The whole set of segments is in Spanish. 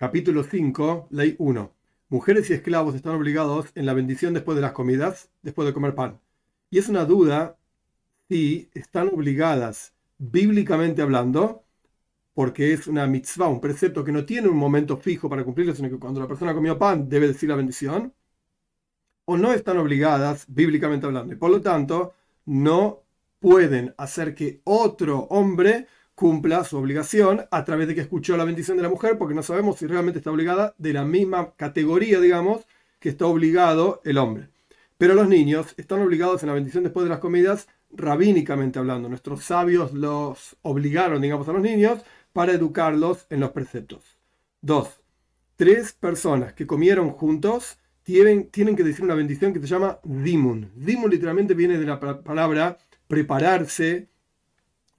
Capítulo 5, Ley 1. Mujeres y esclavos están obligados en la bendición después de las comidas, después de comer pan. Y es una duda si están obligadas bíblicamente hablando, porque es una mitzvah, un precepto que no tiene un momento fijo para cumplirlo, sino que cuando la persona comió pan debe decir la bendición, o no están obligadas bíblicamente hablando. Y por lo tanto, no pueden hacer que otro hombre cumpla su obligación a través de que escuchó la bendición de la mujer, porque no sabemos si realmente está obligada de la misma categoría, digamos, que está obligado el hombre. Pero los niños están obligados en la bendición después de las comidas, rabínicamente hablando. Nuestros sabios los obligaron, digamos, a los niños para educarlos en los preceptos. Dos, tres personas que comieron juntos tienen, tienen que decir una bendición que se llama dimun. Dimun literalmente viene de la palabra prepararse,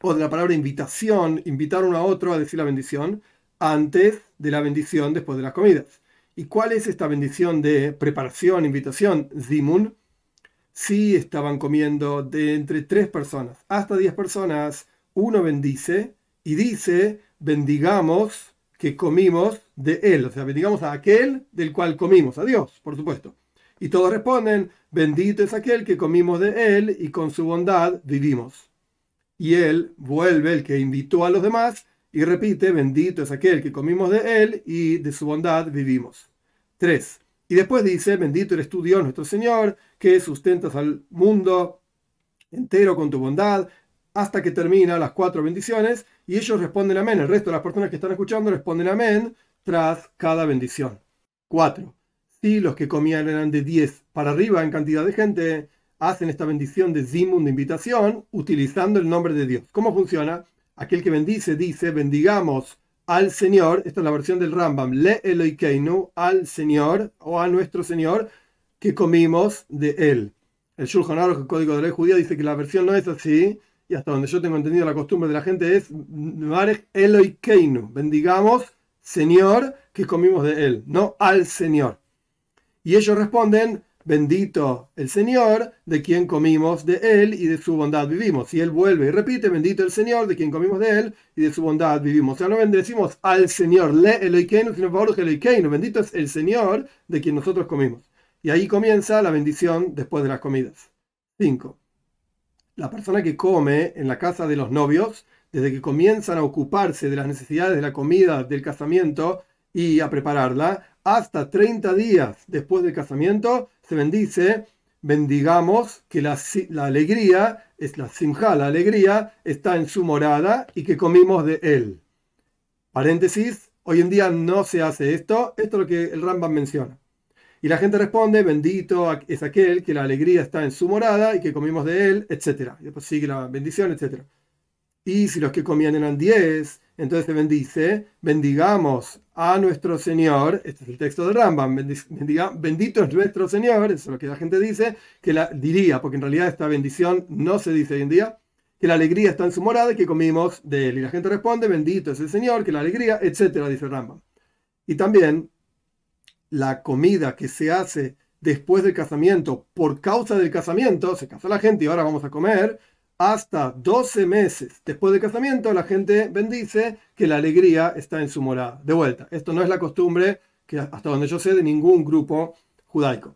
o de la palabra invitación, invitar uno a otro a decir la bendición antes de la bendición después de las comidas. ¿Y cuál es esta bendición de preparación, invitación, zimun? Si estaban comiendo de entre tres personas hasta diez personas, uno bendice y dice, bendigamos que comimos de él, o sea, bendigamos a aquel del cual comimos, a Dios, por supuesto. Y todos responden, bendito es aquel que comimos de él y con su bondad vivimos y él vuelve, el que invitó a los demás, y repite, bendito es aquel que comimos de él y de su bondad vivimos. 3. Y después dice, bendito eres tú Dios nuestro Señor, que sustentas al mundo entero con tu bondad, hasta que termina las cuatro bendiciones, y ellos responden amén. El resto de las personas que están escuchando responden amén tras cada bendición. 4. Si los que comían eran de 10 para arriba en cantidad de gente, hacen esta bendición de Zimun, de invitación, utilizando el nombre de Dios. ¿Cómo funciona? Aquel que bendice dice, bendigamos al Señor, esta es la versión del Rambam, le Eloikeinu, al Señor o a nuestro Señor, que comimos de él. El Shulchan Aruch, el Código de Ley Judía, dice que la versión no es así, y hasta donde yo tengo entendido la costumbre de la gente es Eloikeinu, bendigamos Señor, que comimos de él, no al Señor. Y ellos responden, bendito el Señor, de quien comimos de él y de su bondad vivimos. Y él vuelve y repite, bendito el Señor, de quien comimos de él y de su bondad vivimos. O sea, no bendecimos al Señor, le Eloikeinu, sino por Eloikeinu, bendito es el Señor de quien nosotros comimos. Y ahí comienza la bendición después de las comidas. 5. La persona que come en la casa de los novios, desde que comienzan a ocuparse de las necesidades de la comida, del casamiento y a prepararla, hasta 30 días después del casamiento, bendice, bendigamos que la, alegría, es la simja, la alegría, está en su morada y que comimos de él. Paréntesis, hoy en día no se hace esto, esto es lo que el Rambam menciona. Y la gente responde, bendito es aquel que la alegría está en su morada y que comimos de él, etc. Y después sigue la bendición, etc. Y si los que comían eran 10, entonces se bendice, bendigamos a nuestro Señor, este es el texto de Rambam, bendiga, bendito es nuestro Señor, eso es lo que la gente dice, que la diría, porque en realidad esta bendición no se dice hoy en día, que la alegría está en su morada y que comimos de él. Y la gente responde, bendito es el Señor, que la alegría, etcétera, dice Rambam. Y también la comida que se hace después del casamiento, por causa del casamiento, se casa la gente y ahora vamos a comer, hasta 12 meses después del casamiento, la gente bendice que la alegría está en su morada. De vuelta, esto no es la costumbre que hasta donde yo sé de ningún grupo judaico.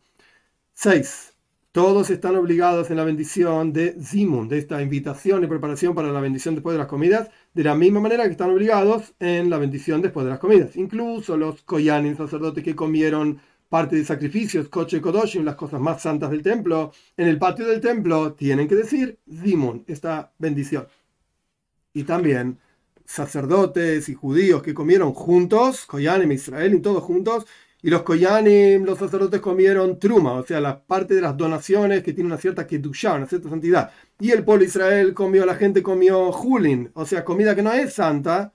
6. Todos están obligados en la bendición de Zimun, de esta invitación y preparación para la bendición después de las comidas, de la misma manera que están obligados en la bendición después de las comidas. Incluso los koyanim, sacerdotes que comieron parte de sacrificios, Koche Kodoshim, las cosas más santas del templo, en el patio del templo tienen que decir Zimun, esta bendición. Y también sacerdotes y judíos que comieron juntos, Koyanim, Israel y todos juntos, y los Koyanim, los sacerdotes comieron Truma, o sea, la parte de las donaciones que tiene una cierta Kedushá, una cierta santidad. Y el pueblo Israel comió, la gente comió Julin, o sea, comida que no es santa.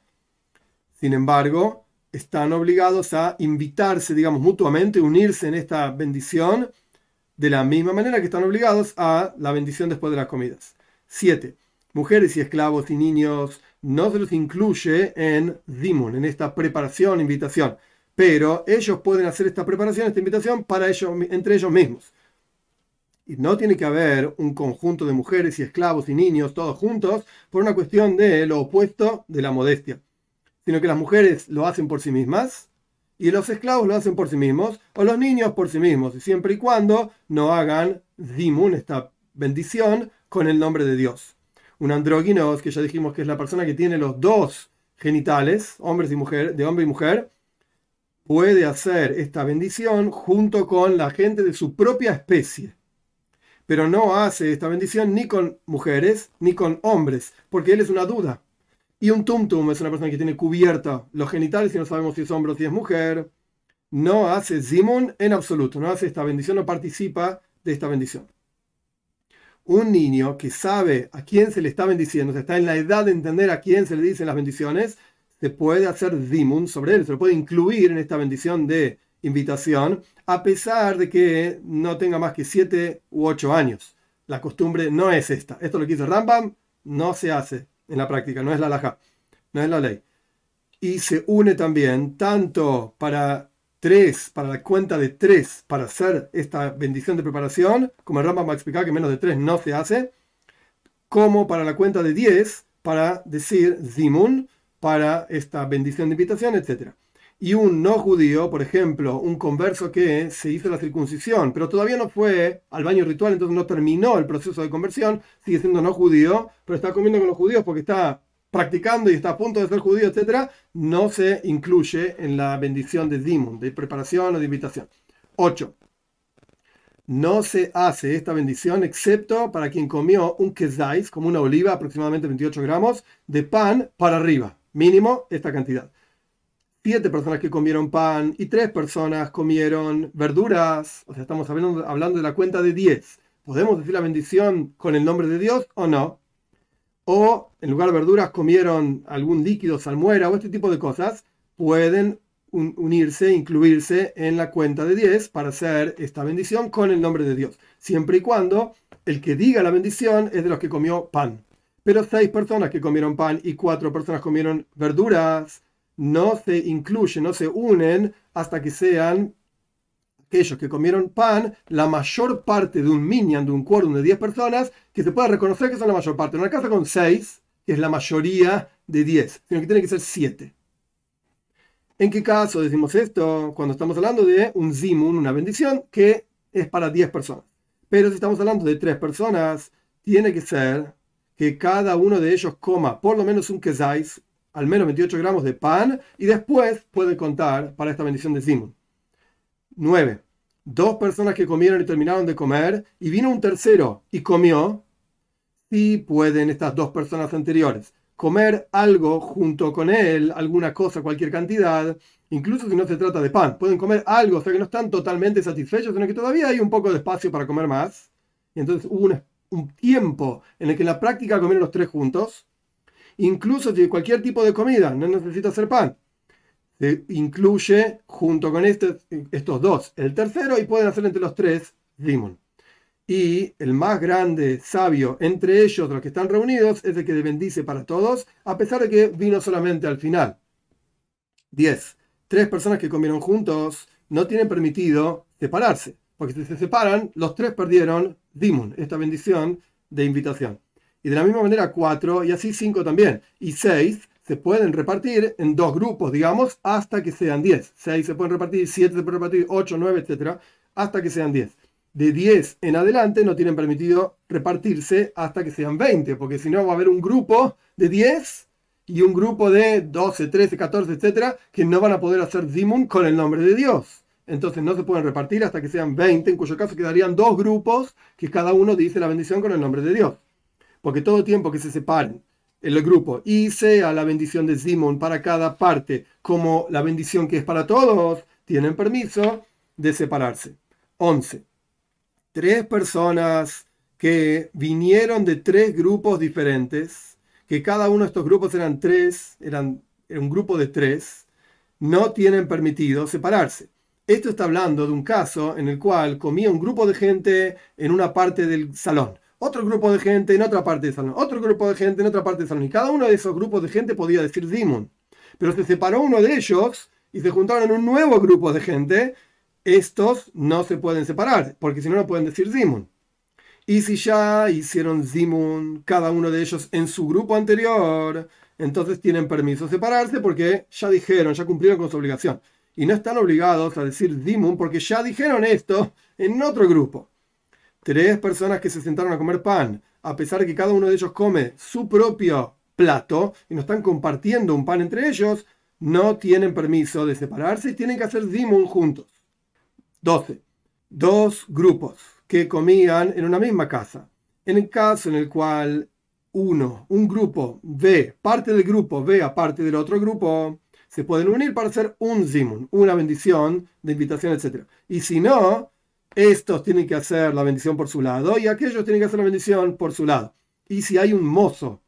Sin embargo, están obligados a invitarse, digamos, mutuamente, unirse en esta bendición, de la misma manera que están obligados a la bendición después de las comidas. 7. Mujeres y esclavos y niños no se los incluye en Dimun, en esta preparación, invitación, pero ellos pueden hacer esta preparación, esta invitación para ellos, entre ellos mismos. Y no tiene que haber un conjunto de mujeres y esclavos y niños todos juntos por una cuestión de lo opuesto de la modestia sino que las mujeres lo hacen por sí mismas Y los esclavos lo hacen por sí mismos, o los niños por sí mismos, y siempre y cuando no hagan zimun, esta bendición, con el nombre de Dios. Un andróginos, que ya dijimos que es la persona que tiene los dos genitales, y mujer, de hombre y mujer, puede hacer esta bendición junto con la gente de su propia especie. Pero no hace esta bendición ni con mujeres ni con hombres, porque él es una duda. Y un tumtum es una persona que tiene cubierta los genitales y no sabemos si es hombre o si es mujer. No hace zimun en absoluto, no hace esta bendición, no participa de esta bendición. Un niño que sabe a quién se le está bendiciendo, está en la edad de entender a quién se le dicen las bendiciones, se puede hacer zimun sobre él, se lo puede incluir en esta bendición de invitación, a pesar de que no tenga más que 7 u 8 años. La costumbre no es esta. Esto lo que dice Rambam, no se hace en la práctica, no es la laja, no es la ley. Y se une también tanto para tres, para la cuenta de tres, para hacer esta bendición de preparación, como el Rambam va a explicar que menos de tres no se hace, como para la cuenta de 10, para decir zimun, para esta bendición de invitación, etc. Y un no judío, por ejemplo, un converso que se hizo la circuncisión, pero todavía no fue al baño ritual, entonces no terminó el proceso de conversión, sigue siendo no judío, pero está comiendo con los judíos porque está practicando y está a punto de ser judío, etc., no se incluye en la bendición de Dimun, de preparación o de invitación. 8. No se hace esta bendición excepto para quien comió un kezais, como una oliva, aproximadamente 28 gramos, de pan para arriba mínimo esta cantidad. Siete personas que comieron pan y tres personas comieron verduras, o sea, estamos hablando, hablando de la cuenta de diez. ¿Podemos decir la bendición con el nombre de Dios o no? O en lugar de verduras comieron algún líquido, salmuera o este tipo de cosas, pueden unirse, incluirse en la cuenta de 10 para hacer esta bendición con el nombre de Dios, siempre y cuando el que diga la bendición es de los que comió pan. Pero seis personas que comieron pan y cuatro personas comieron verduras no se incluyen, no se unen hasta que sean aquellos que comieron pan, la mayor parte de un minyan, de un quórum de 10 personas, que se pueda reconocer que son la mayor parte. Una casa con 6, que es la mayoría de 10, sino que tiene que ser 7. ¿En qué caso decimos esto? Cuando estamos hablando de un zimun, una bendición, que es para 10 personas. Pero si estamos hablando de 3 personas, tiene que ser que cada uno de ellos coma por lo menos un quesais, al menos 28 gramos de pan, y después puede contar para esta bendición de Simón. 9. Dos personas que comieron y terminaron de comer, y vino un tercero y comió, si pueden estas dos personas anteriores comer algo junto con él, alguna cosa, cualquier cantidad, incluso si no se trata de pan, pueden comer algo, o sea que no están totalmente satisfechos, sino que todavía hay un poco de espacio para comer más. Y entonces hubo un tiempo en el que en la práctica comieron los tres juntos, incluso si cualquier tipo de comida no necesita hacer pan, se incluye junto con este, estos dos el tercero y pueden hacer entre los tres dimon. Y el más grande sabio entre ellos, los que están reunidos, es el que bendice para todos, a pesar de que vino solamente al final. 10. Tres personas que comieron juntos no tienen permitido separarse, porque si se separan, los tres perdieron dimun, esta bendición de invitación. Y de la misma manera cuatro y así cinco también. Y seis se pueden repartir en dos grupos, digamos, hasta que sean diez. Seis se pueden repartir, siete se pueden repartir, ocho, nueve, etcétera, hasta que sean diez. De diez en adelante no tienen permitido repartirse hasta que sean veinte, porque si no va a haber un grupo de diez y un grupo de 12, 13, 14, etcétera, que no van a poder hacer dimun con el nombre de Dios entonces no se pueden repartir hasta que sean 20, en cuyo caso quedarían dos grupos que cada uno dice la bendición con el nombre de Dios. Porque todo tiempo que se separen el grupo y sea la bendición de Simón para cada parte como la bendición que es para todos, tienen permiso de separarse. 11. Tres personas que vinieron de tres grupos diferentes, que cada uno de estos grupos eran tres, eran un grupo de tres, no tienen permitido separarse. Esto está hablando de un caso en el cual comía un grupo de gente en una parte del salón, otro grupo de gente en otra parte del salón, otro grupo de gente en otra parte del salón, y cada uno de esos grupos de gente podía decir Dimon. Pero se separó uno de ellos y se juntaron en un nuevo grupo de gente, estos no se pueden separar, porque si no, no pueden decir Dimon. Y si ya hicieron Zimun, cada uno de ellos en su grupo anterior, entonces tienen permiso de separarse porque ya dijeron, ya cumplieron con su obligación. y no están obligados a decir Dimun porque ya dijeron esto en otro grupo. Tres personas que se sentaron a comer pan, a pesar de que cada uno de ellos come su propio plato y no están compartiendo un pan entre ellos, no tienen permiso de separarse y tienen que hacer Dimun juntos. 12. Dos grupos que comían en una misma casa. En el caso en el cual uno, un grupo ve, parte del grupo ve a parte del otro grupo, se pueden unir para hacer un zimun, una bendición de invitación, etc. Y si no, estos tienen que hacer la bendición por su lado y aquellos tienen que hacer la bendición por su lado. Y si hay un mozo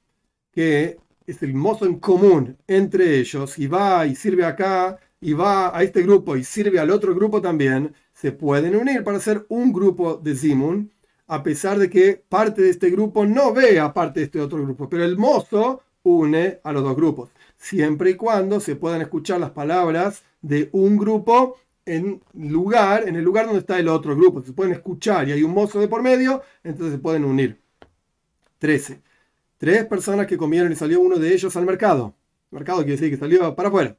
que es el mozo en común entre ellos y va y sirve acá y va a este grupo y sirve al otro grupo también, se pueden unir para hacer un grupo de zimun, a pesar de que parte de este grupo no ve a parte de este otro grupo, pero el mozo une a los dos grupos siempre y cuando se puedan escuchar las palabras de un grupo en lugar, en el lugar donde está el otro grupo. Se pueden escuchar y hay un mozo de por medio, entonces se pueden unir. 13. Tres personas que comieron y salió uno de ellos al mercado. mercado quiere decir que salió para afuera.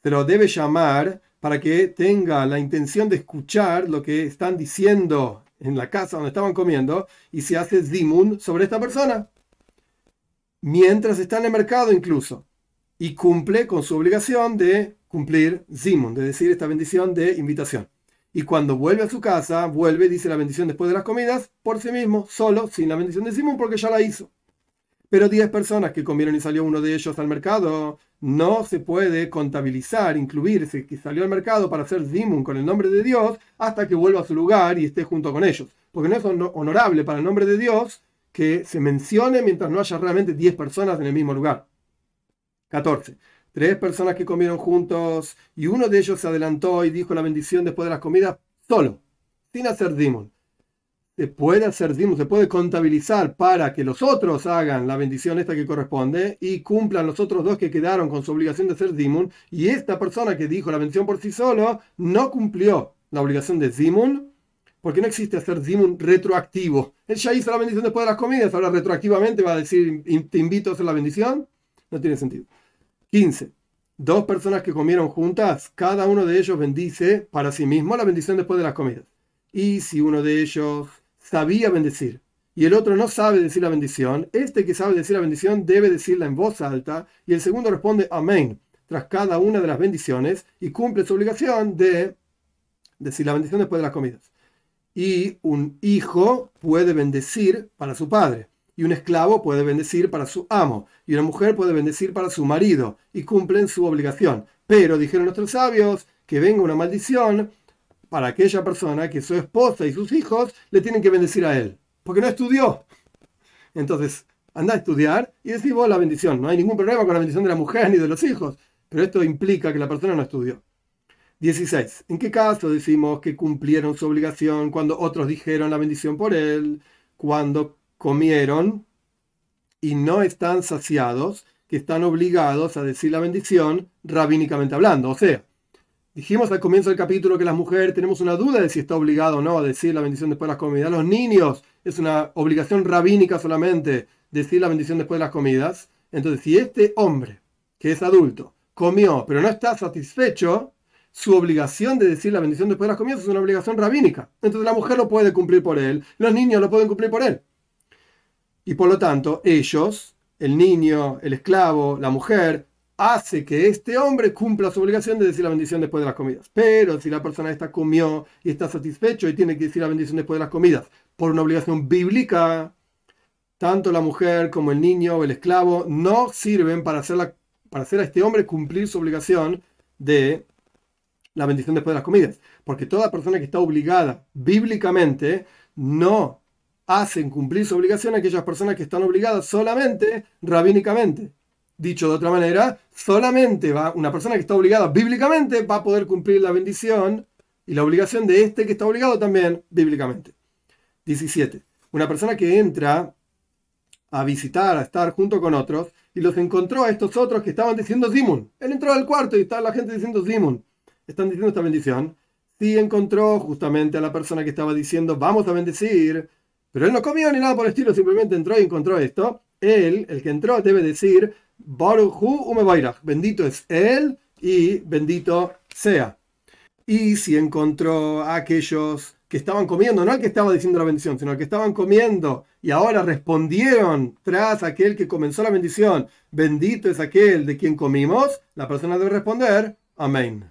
Pero debe llamar para que tenga la intención de escuchar lo que están diciendo en la casa donde estaban comiendo y se hace zimun sobre esta persona. Mientras está en el mercado incluso y cumple con su obligación de cumplir Zimun, de decir esta bendición de invitación. Y cuando vuelve a su casa, vuelve, dice la bendición después de las comidas, por sí mismo, solo, sin la bendición de Zimun, porque ya la hizo. Pero 10 personas que comieron y salió uno de ellos al mercado, no se puede contabilizar, incluirse que salió al mercado para hacer Zimun con el nombre de Dios hasta que vuelva a su lugar y esté junto con ellos. Porque no es honorable para el nombre de Dios que se mencione mientras no haya realmente 10 personas en el mismo lugar. 14. Tres personas que comieron juntos y uno de ellos se adelantó y dijo la bendición después de las comidas solo, sin hacer dimon. Se puede hacer dimon, se puede contabilizar para que los otros hagan la bendición esta que corresponde y cumplan los otros dos que quedaron con su obligación de hacer dimon. Y esta persona que dijo la bendición por sí solo no cumplió la obligación de dimon porque no existe hacer dimon retroactivo. Él ya hizo la bendición después de las comidas, ahora retroactivamente va a decir te invito a hacer la bendición. No tiene sentido. 15. Dos personas que comieron juntas, cada uno de ellos bendice para sí mismo la bendición después de las comidas. Y si uno de ellos sabía bendecir y el otro no sabe decir la bendición, este que sabe decir la bendición debe decirla en voz alta y el segundo responde amén tras cada una de las bendiciones y cumple su obligación de decir la bendición después de las comidas. Y un hijo puede bendecir para su padre y un esclavo puede bendecir para su amo, y una mujer puede bendecir para su marido, y cumplen su obligación. Pero dijeron nuestros sabios que venga una maldición para aquella persona que su esposa y sus hijos le tienen que bendecir a él, porque no estudió. Entonces, anda a estudiar y decís vos la bendición. No hay ningún problema con la bendición de la mujer ni de los hijos, pero esto implica que la persona no estudió. 16. ¿En qué caso decimos que cumplieron su obligación cuando otros dijeron la bendición por él? Cuando comieron y no están saciados, que están obligados a decir la bendición rabínicamente hablando. O sea, dijimos al comienzo del capítulo que las mujeres tenemos una duda de si está obligado o no a decir la bendición después de las comidas. Los niños es una obligación rabínica solamente decir la bendición después de las comidas. Entonces, si este hombre, que es adulto, comió, pero no está satisfecho, su obligación de decir la bendición después de las comidas es una obligación rabínica. Entonces la mujer lo puede cumplir por él, los niños lo pueden cumplir por él. Y por lo tanto, ellos, el niño, el esclavo, la mujer, hace que este hombre cumpla su obligación de decir la bendición después de las comidas. Pero si la persona esta comió y está satisfecho y tiene que decir la bendición después de las comidas por una obligación bíblica, tanto la mujer como el niño o el esclavo no sirven para hacer, para hacer a este hombre cumplir su obligación de la bendición después de las comidas. Porque toda persona que está obligada bíblicamente no hacen cumplir su obligación aquellas personas que están obligadas solamente rabínicamente. Dicho de otra manera, solamente va, una persona que está obligada bíblicamente va a poder cumplir la bendición y la obligación de este que está obligado también bíblicamente. 17. Una persona que entra a visitar, a estar junto con otros, y los encontró a estos otros que estaban diciendo Zimun. Él entró al cuarto y está la gente diciendo Zimun. Están diciendo esta bendición. Sí encontró justamente a la persona que estaba diciendo vamos a bendecir, pero él no comió ni nada por el estilo, simplemente entró y encontró esto. Él, el que entró, debe decir, bendito es él y bendito sea. Y si encontró a aquellos que estaban comiendo, no al que estaba diciendo la bendición, sino al que estaban comiendo y ahora respondieron tras aquel que comenzó la bendición, bendito es aquel de quien comimos, la persona debe responder, amén.